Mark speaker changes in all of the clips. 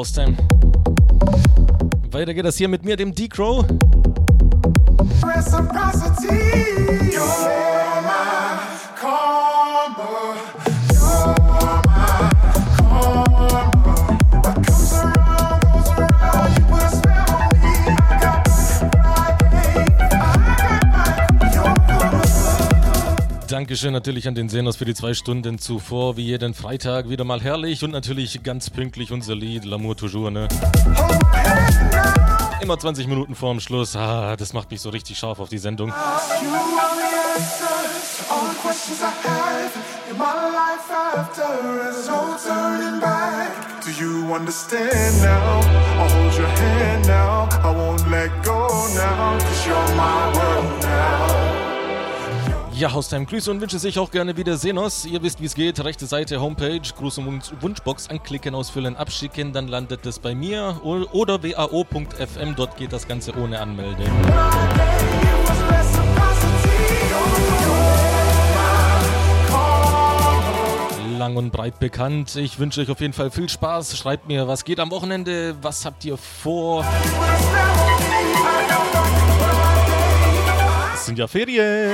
Speaker 1: Haustime. Weiter geht das hier mit mir, dem D-Crow. Dankeschön natürlich an den Senos für die zwei Stunden zuvor, wie jeden Freitag, wieder mal herrlich und natürlich ganz pünktlich unser Lied, L'amour toujours, ne? Immer 20 Minuten vorm Schluss, ah, das macht mich so richtig scharf auf die Sendung. Do you understand now? I'll hold your hand now. I won't let go now, cause you're my world now. Ja, Haustime, Grüße und wünsche sich auch gerne wieder Senos. Ihr wisst, wie es geht. Rechte Seite, Homepage, Gruß- und Wunschbox anklicken, ausfüllen, abschicken. Dann landet es bei mir oder wao.fm. Dort geht das Ganze ohne Anmeldung. lang und breit bekannt. Ich wünsche euch auf jeden Fall viel Spaß. Schreibt mir, was geht am Wochenende, was habt ihr vor? Sind ja Ferien.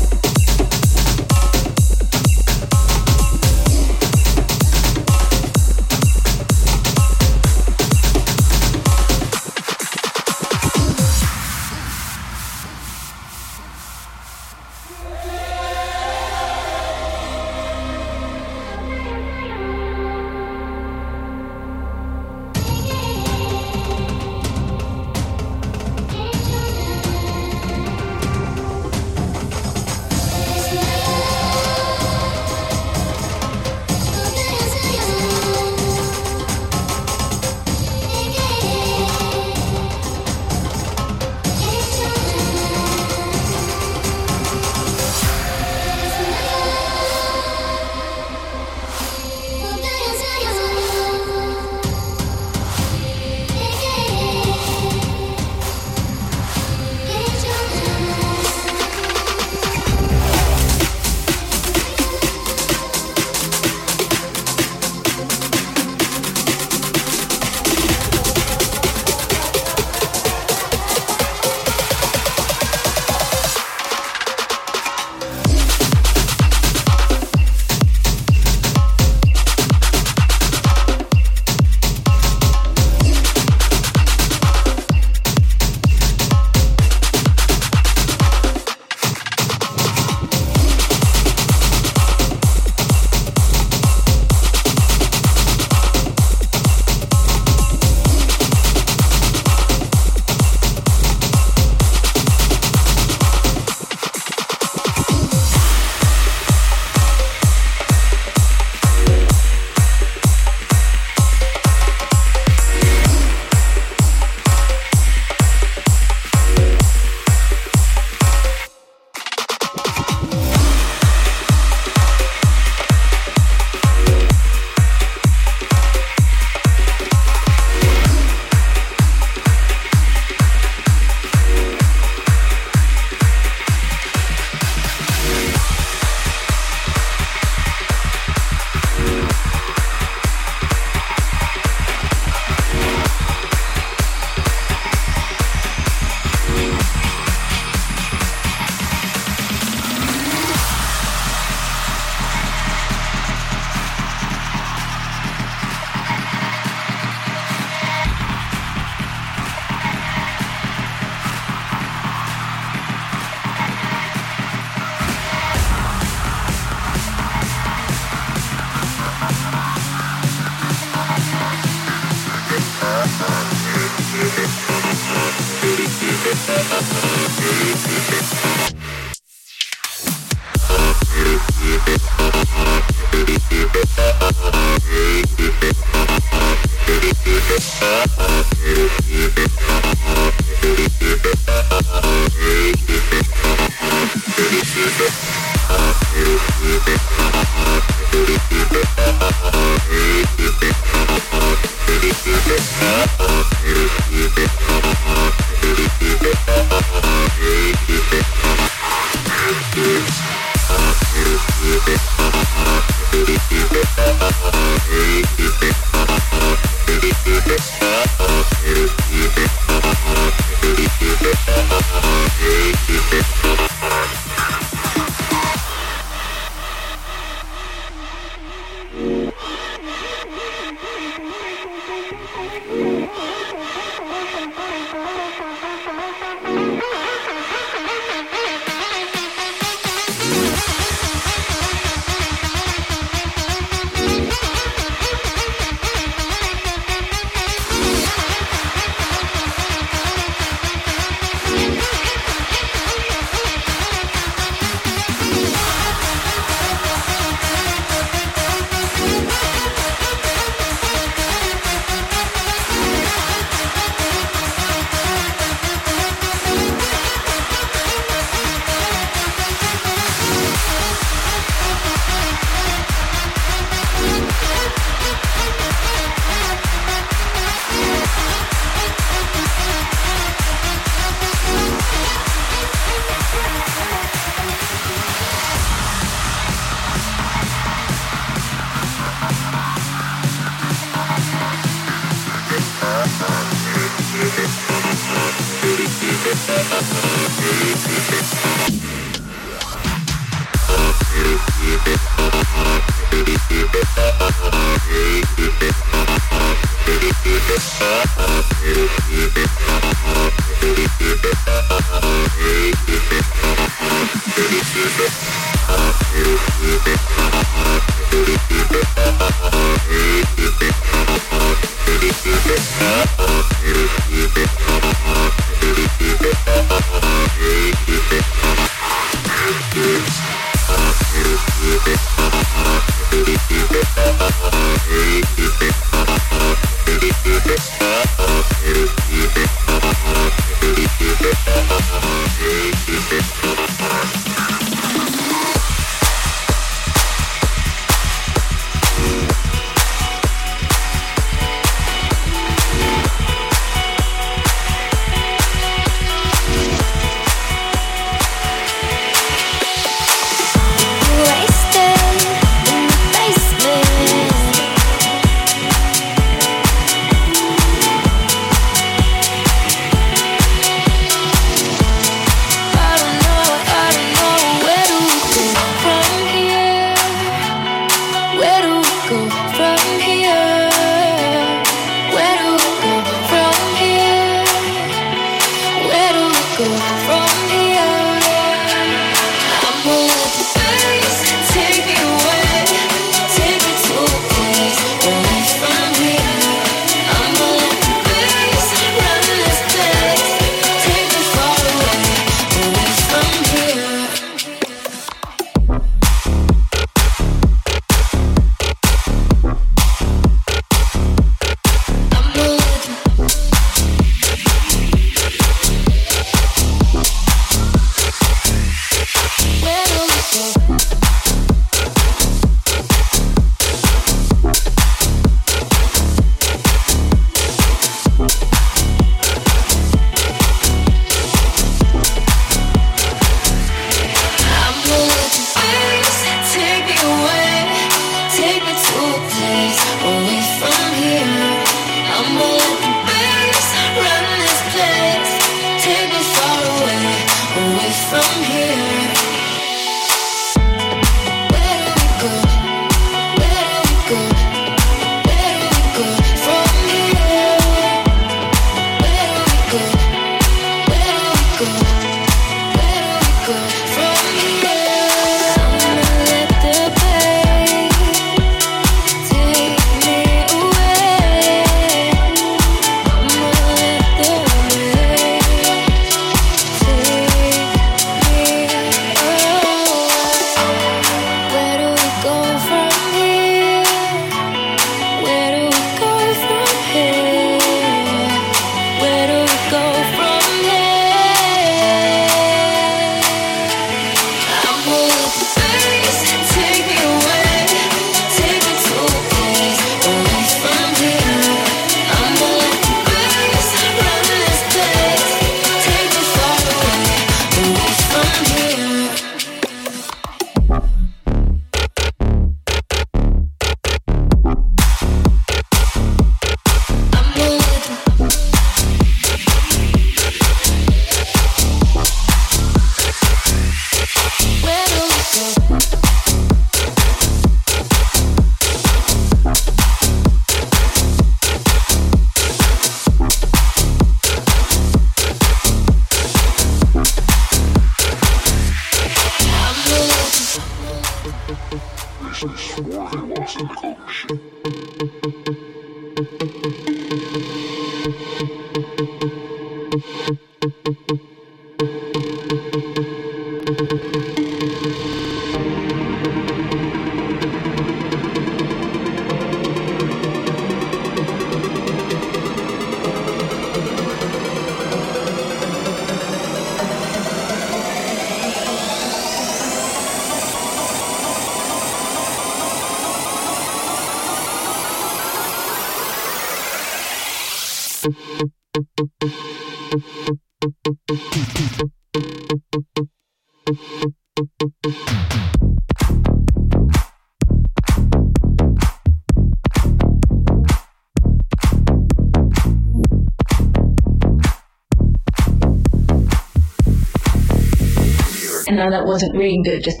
Speaker 2: That wasn't really good, just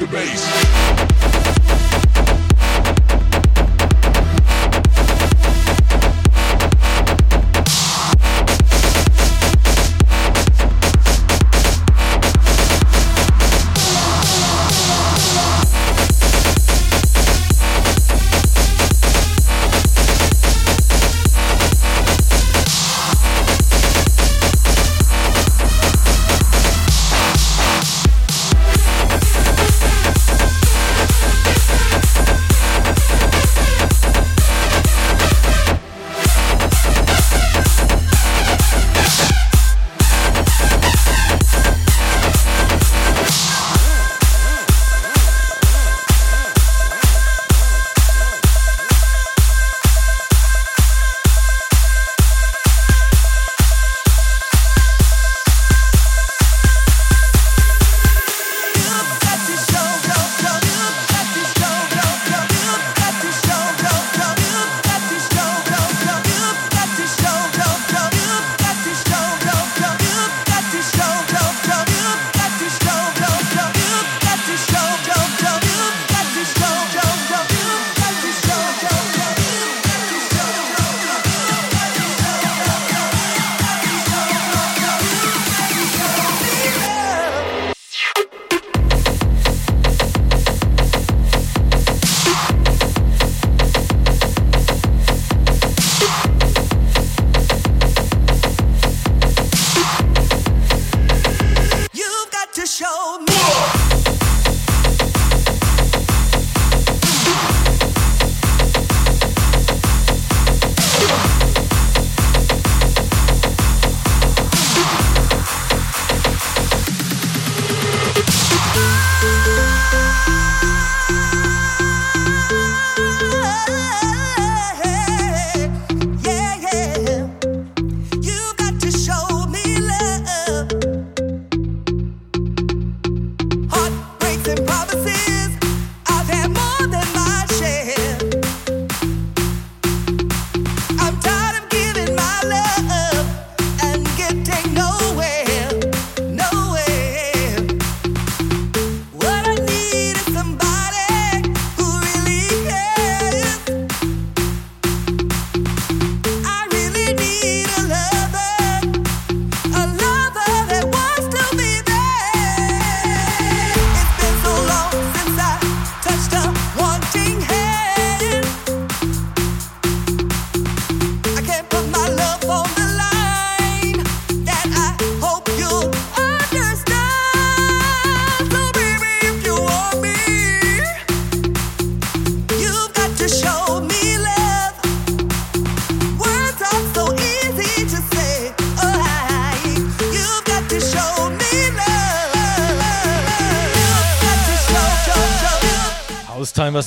Speaker 3: was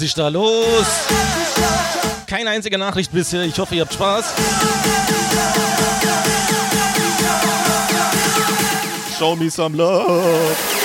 Speaker 3: ist da los? Keine einzige Nachricht bisher. Ich hoffe, ihr habt Spaß. Show me some love.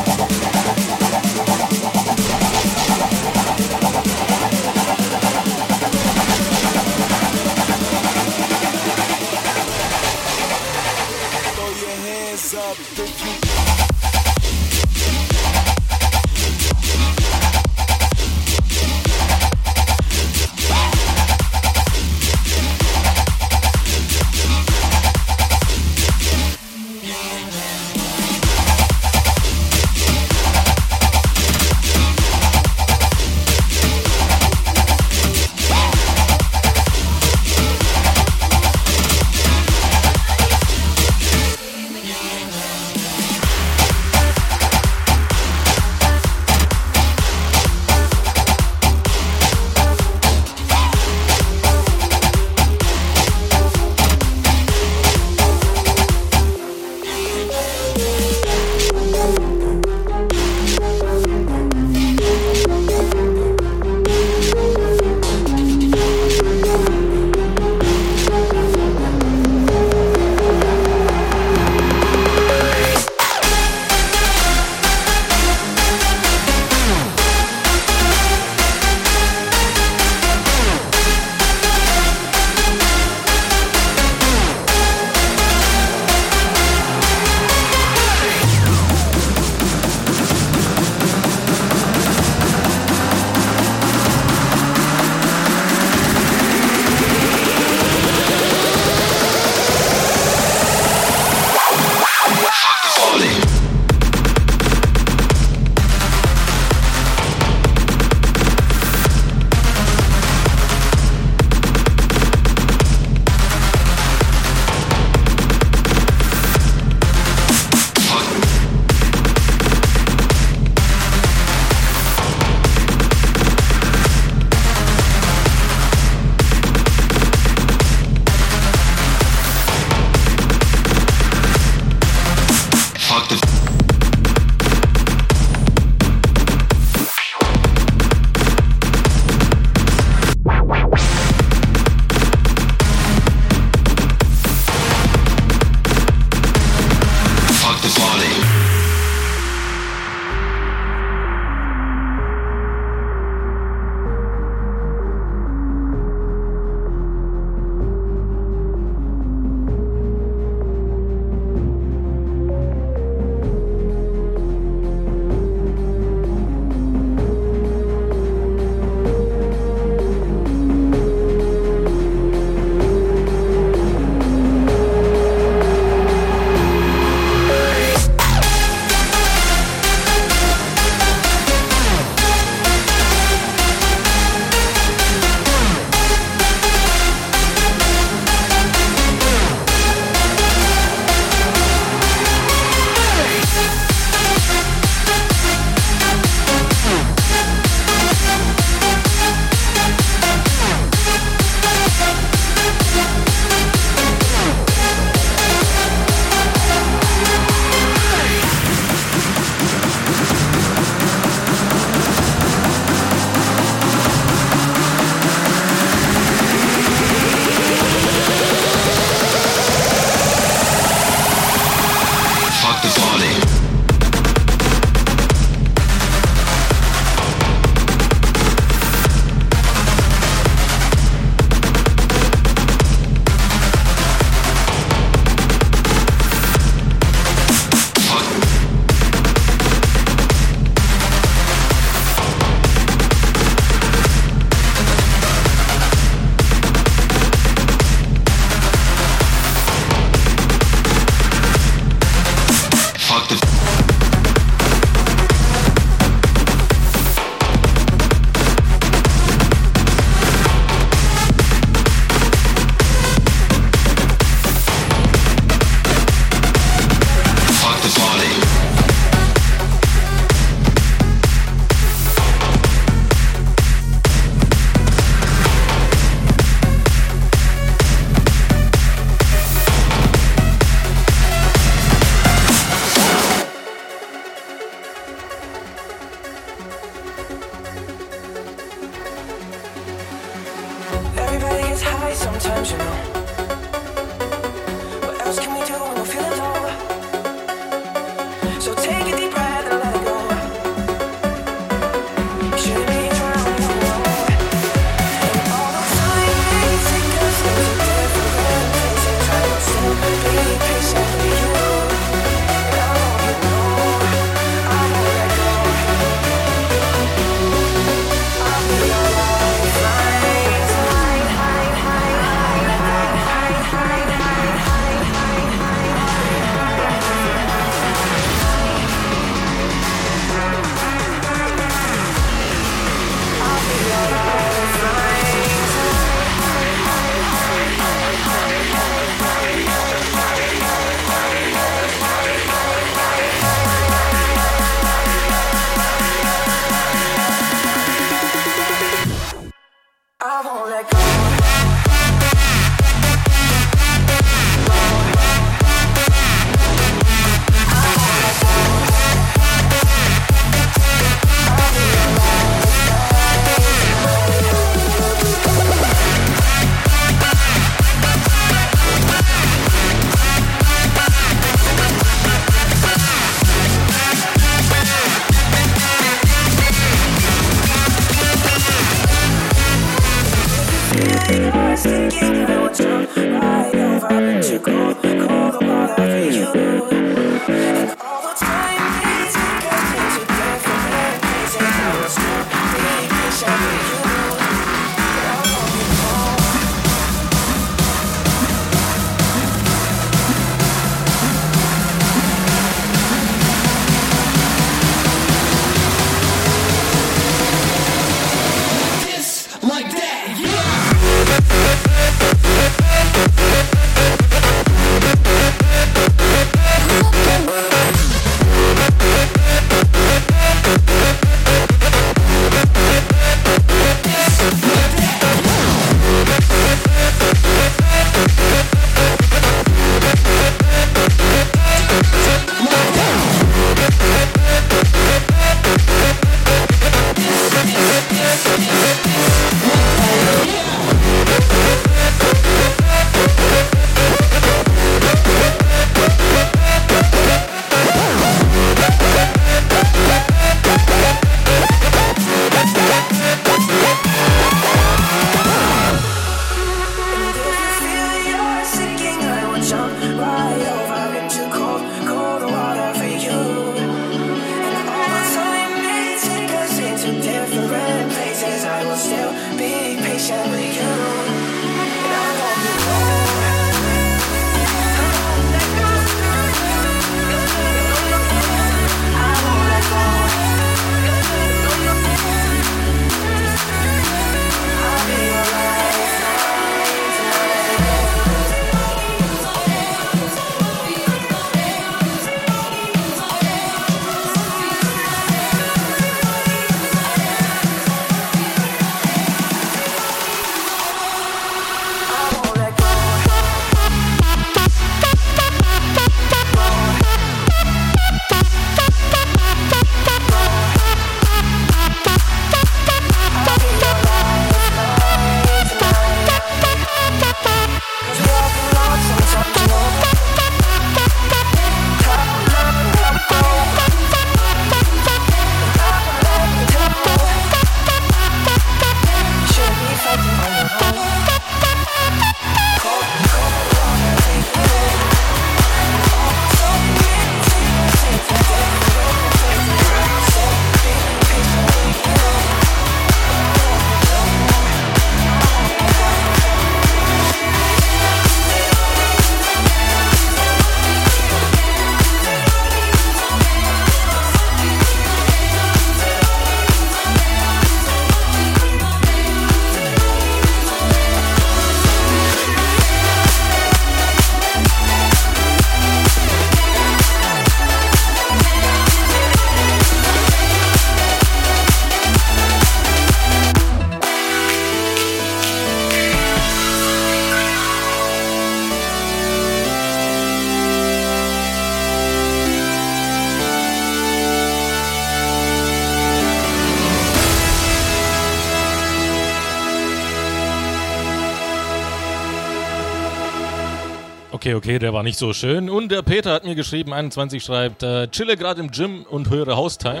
Speaker 4: Okay, der war nicht so schön. Und der Peter hat mir geschrieben, 21 schreibt, äh, chille gerade im Gym und höre Haustime.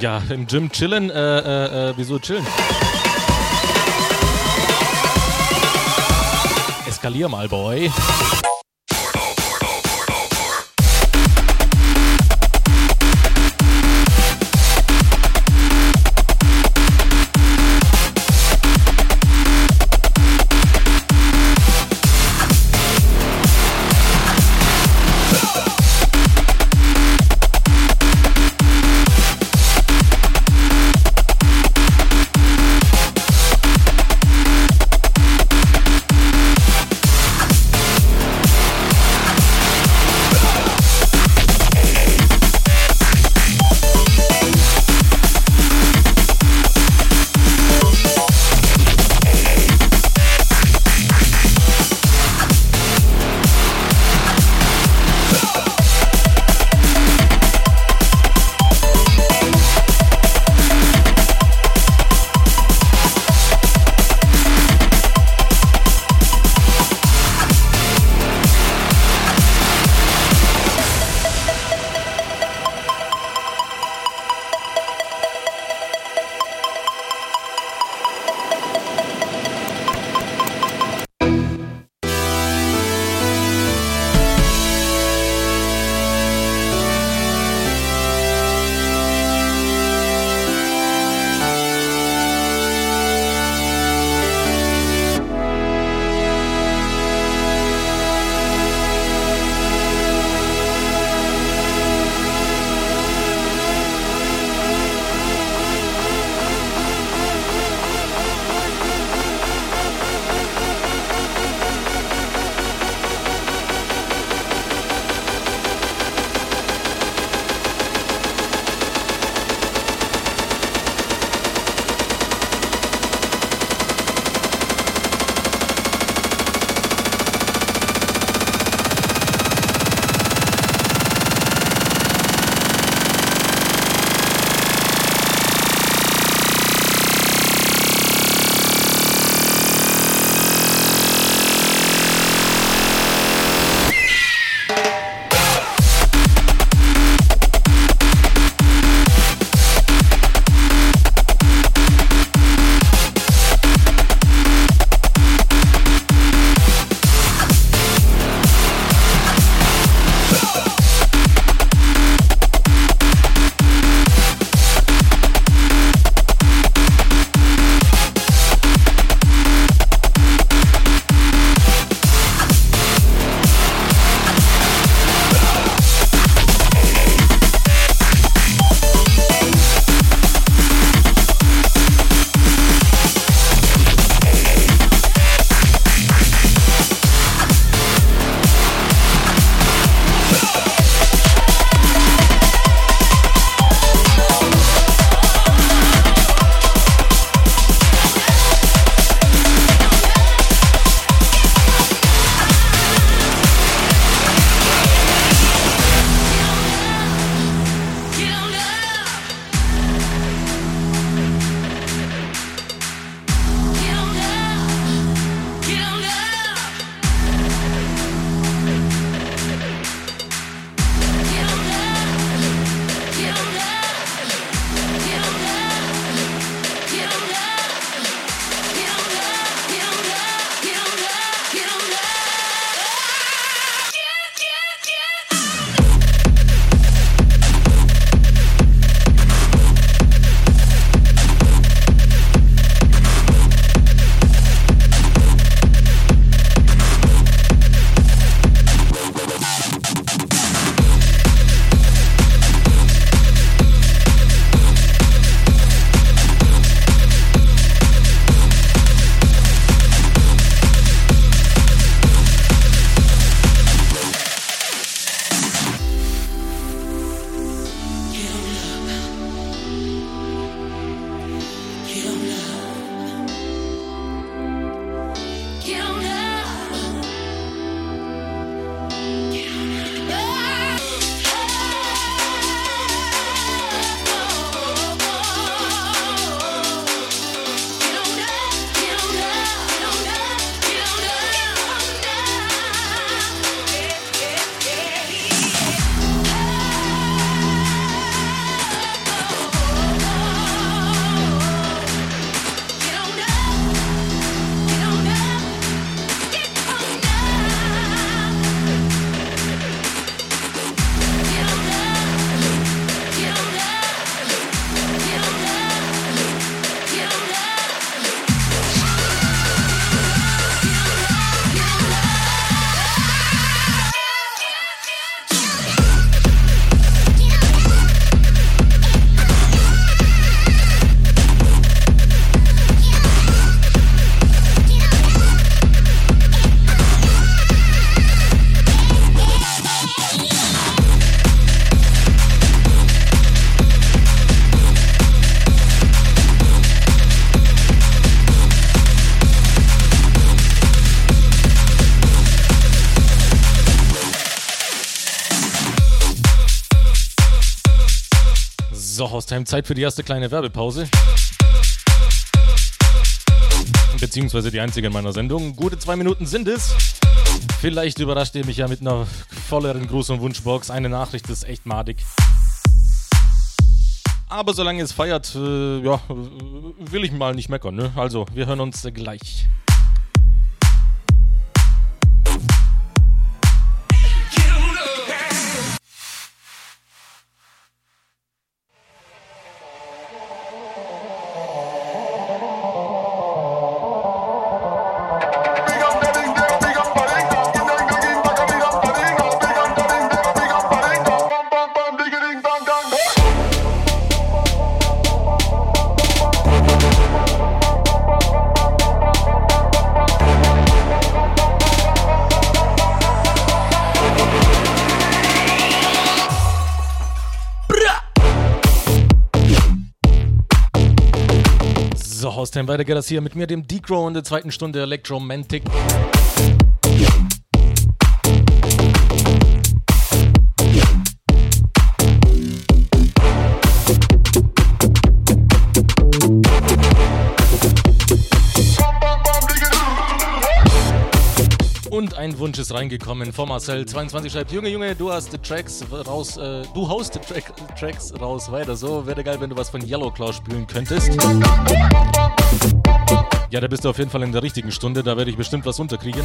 Speaker 4: Ja, im Gym chillen, äh, äh, äh, wieso chillen? Eskalier mal, Boy. So, Haustime, Zeit für die erste kleine Werbepause. Beziehungsweise die einzige in meiner Sendung. Gute zwei Minuten sind es. Vielleicht überrascht ihr mich ja mit einer volleren Gruß- und Wunschbox. Eine Nachricht ist echt madig. Aber solange es feiert, äh, ja, will ich mal nicht meckern. Ne? Also, wir hören uns gleich. Weiter geht das hier mit mir, dem Decro in der zweiten Stunde Electromantic. Und ein Wunsch ist reingekommen von Marcel. 22 schreibt, Junge, Junge, du hast die Tracks raus, äh, du haust die Track, Tracks raus. Weiter so. Wäre geil, wenn du was von Yellow Claw spielen könntest. Ja, da bist du auf jeden Fall in der richtigen Stunde. Da werde ich bestimmt was unterkriegen.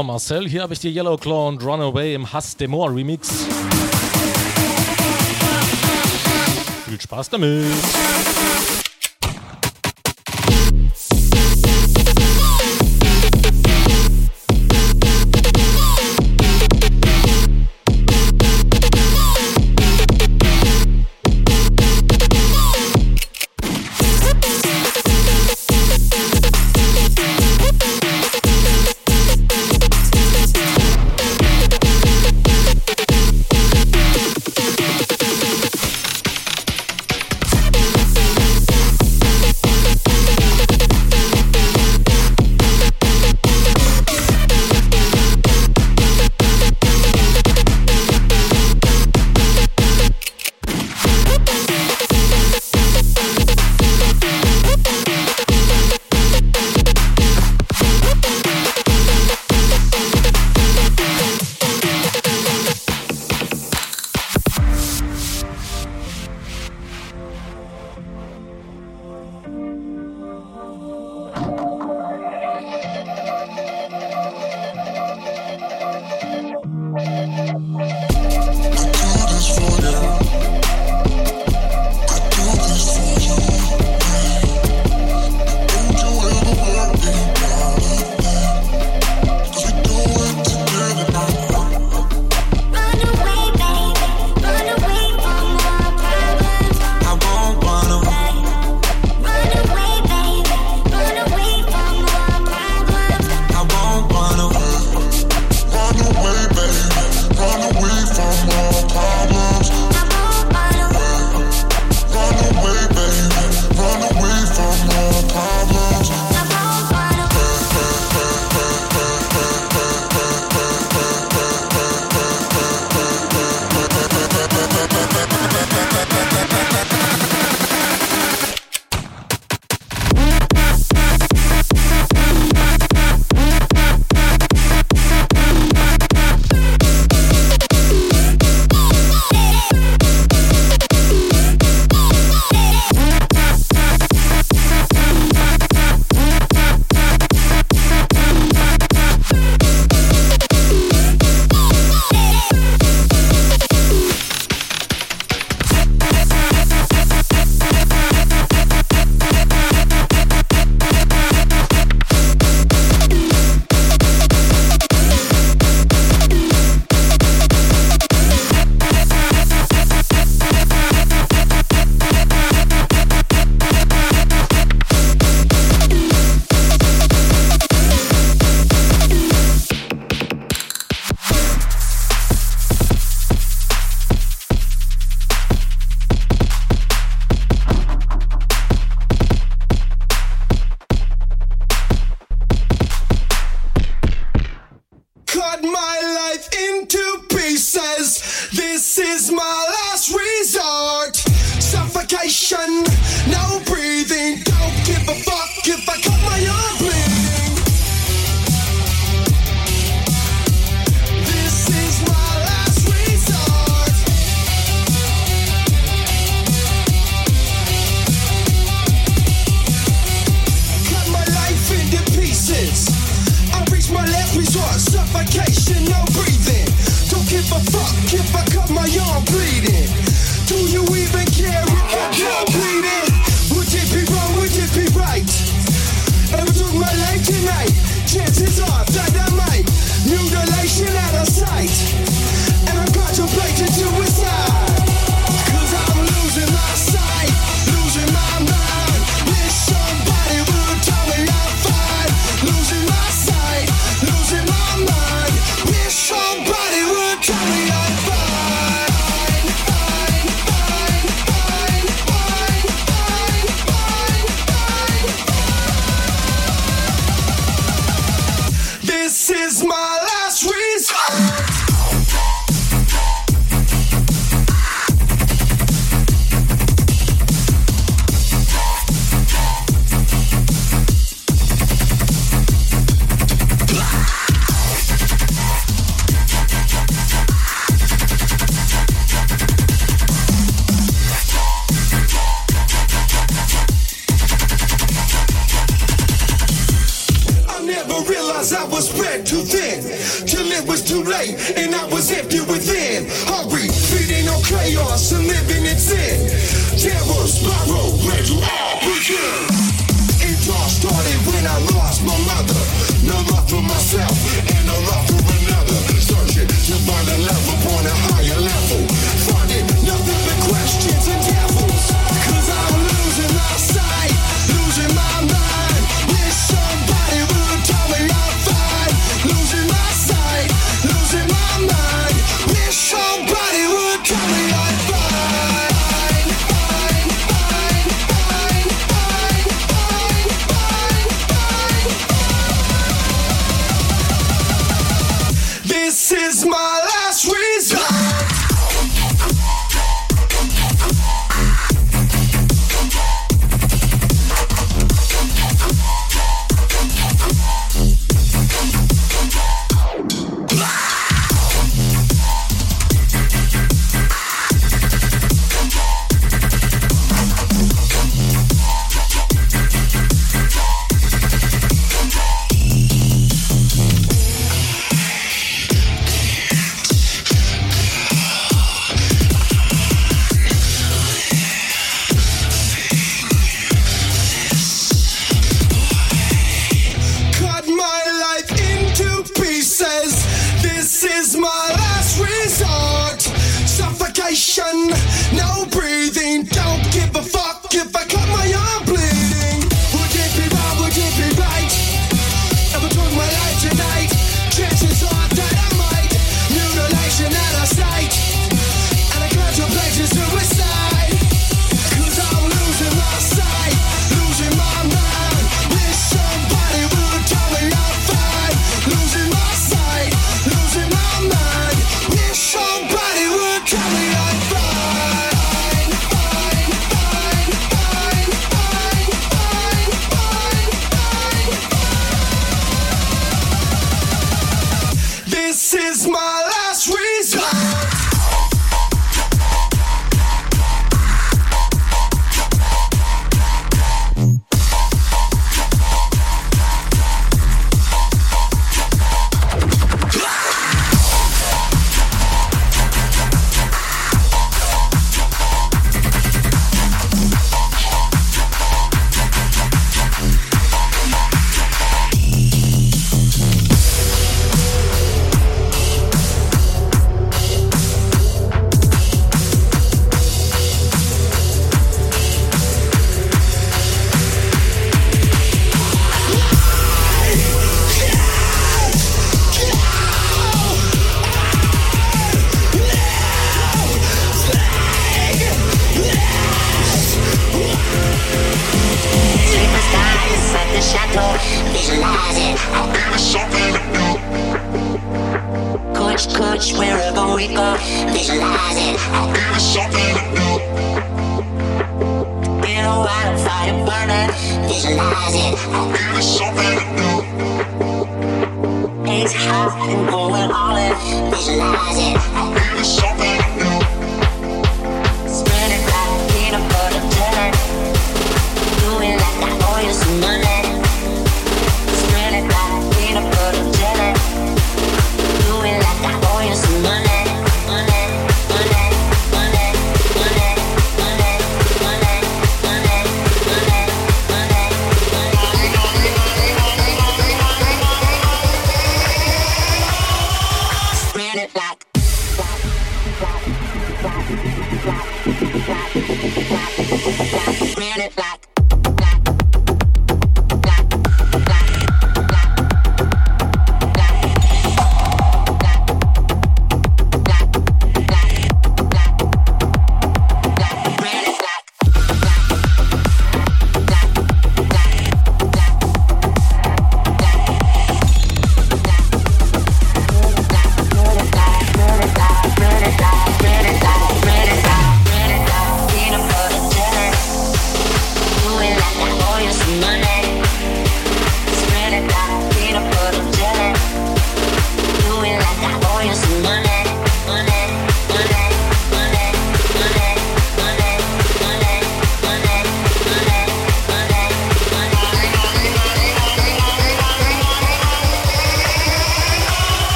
Speaker 4: Jean Marcel. Hier habe ich die Yellow Claw und Runaway im Hass Demor Remix. Viel Spaß damit!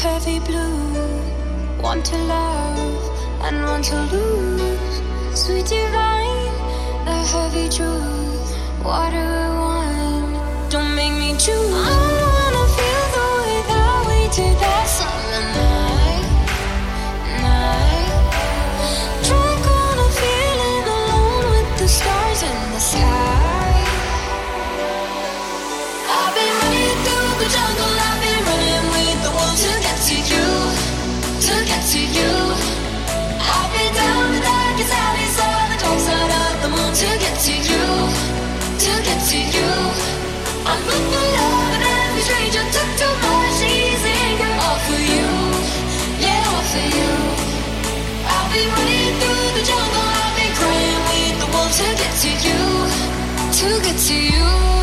Speaker 1: heavy blue. One to love and one to lose. Sweet divine, the heavy truth. Water we wine. Don't make me
Speaker 5: choose. to get to you.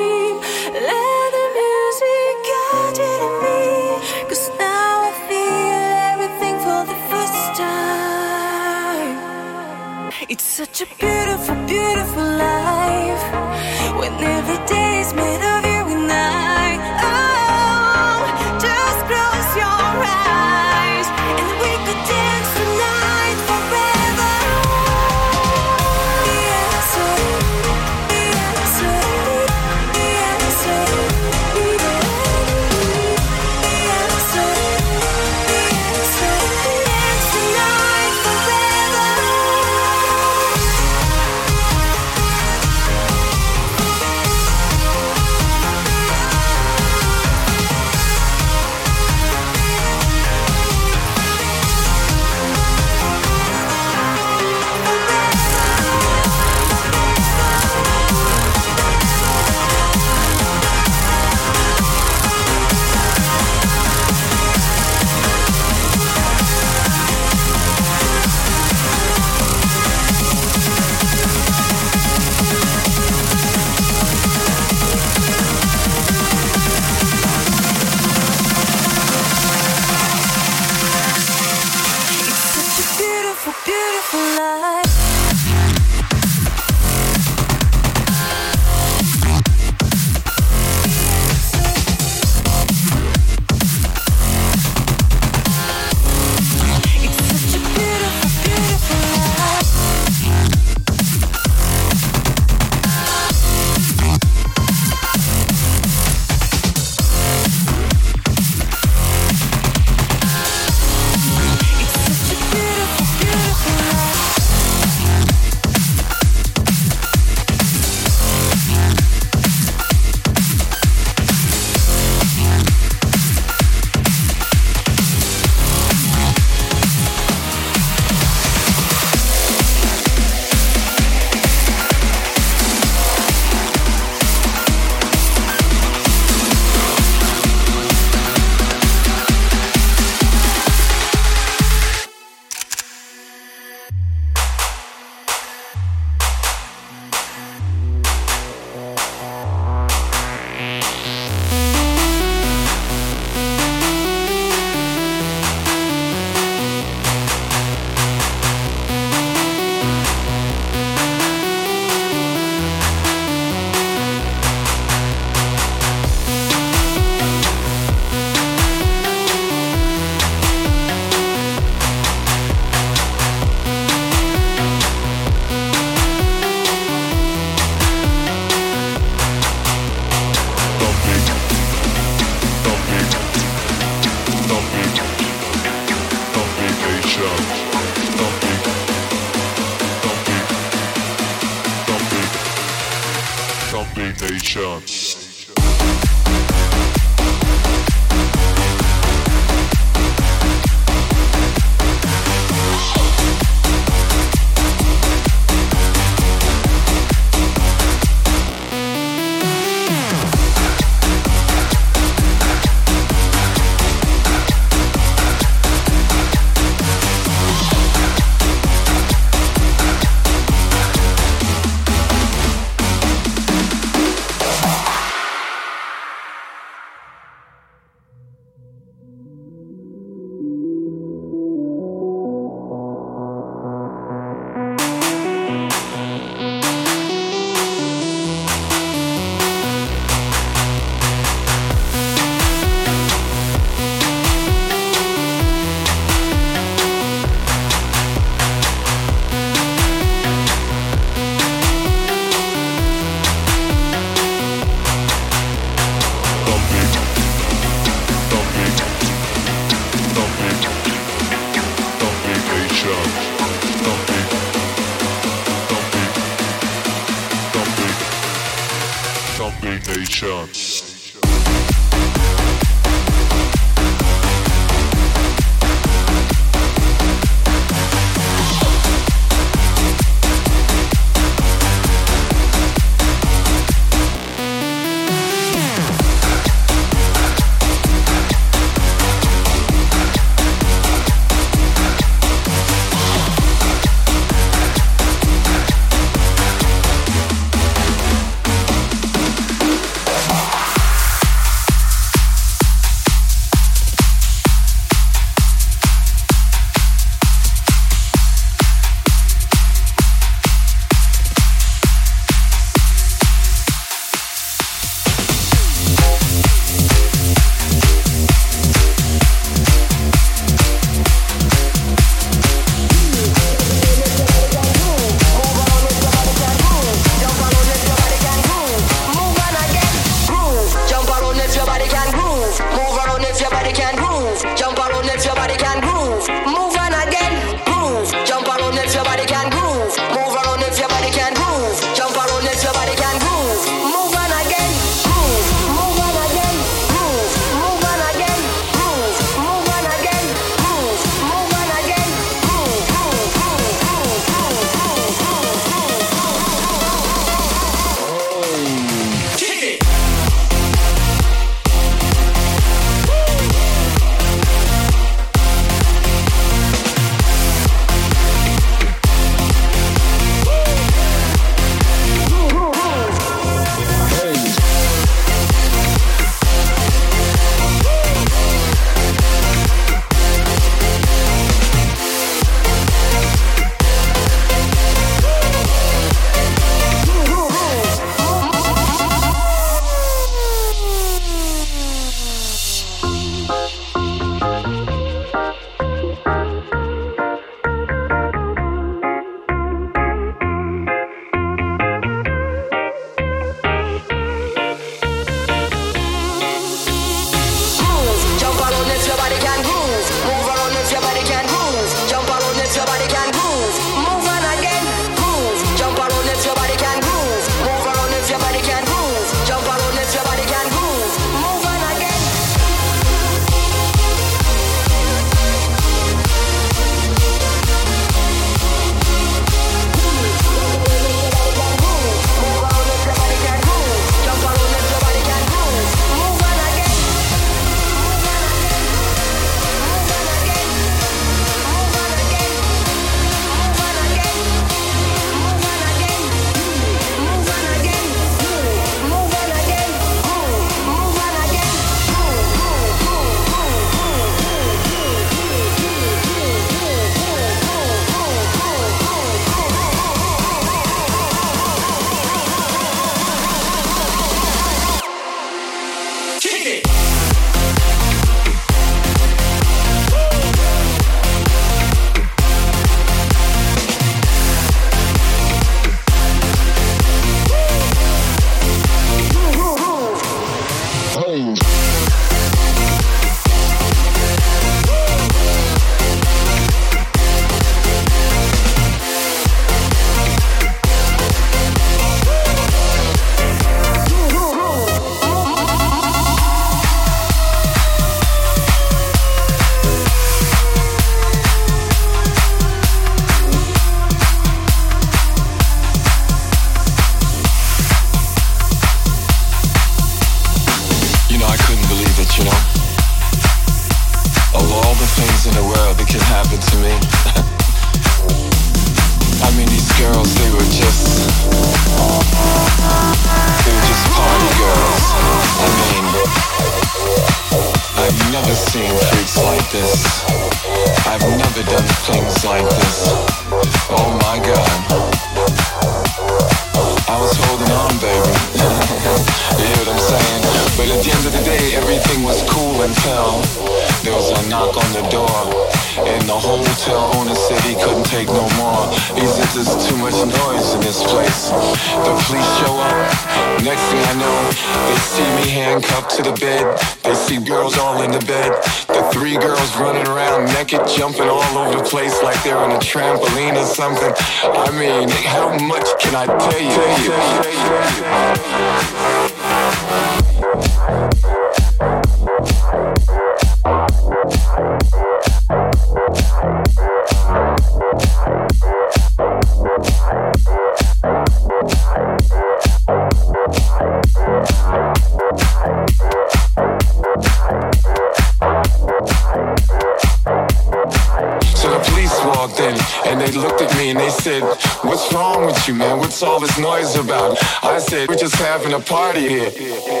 Speaker 6: Said, what's wrong with you, man? What's all this noise about? I said, we're just having a party here.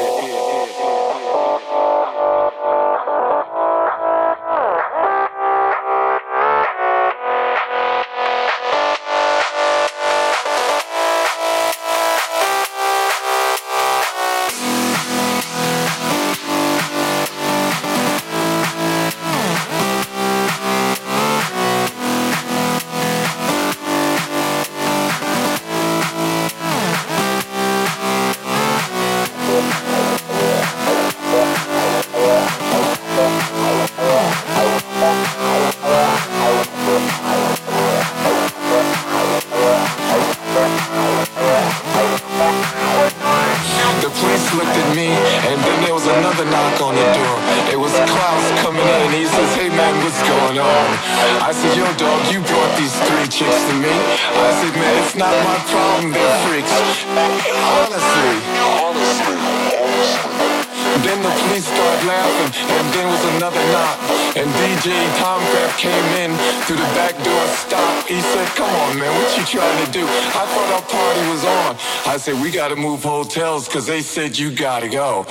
Speaker 6: Said you gotta go.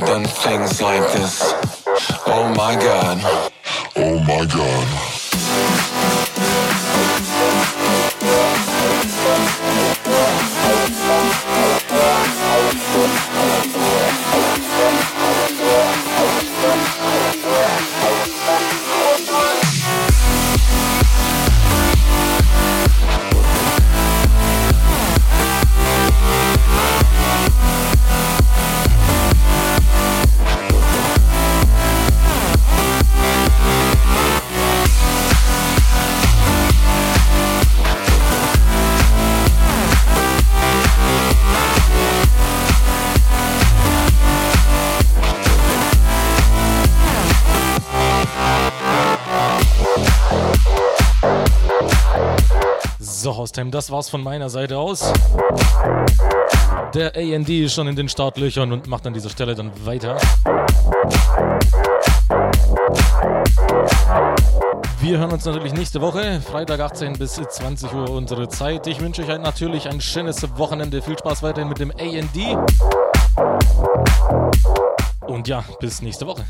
Speaker 6: Never done things like
Speaker 4: Time. Das war's von meiner Seite aus. Der AND ist schon in den Startlöchern und macht an dieser Stelle dann weiter. Wir hören uns natürlich nächste Woche, Freitag 18 bis 20 Uhr unsere Zeit. Ich wünsche euch natürlich ein schönes Wochenende. Viel Spaß weiterhin mit dem AND. Und ja, bis nächste Woche.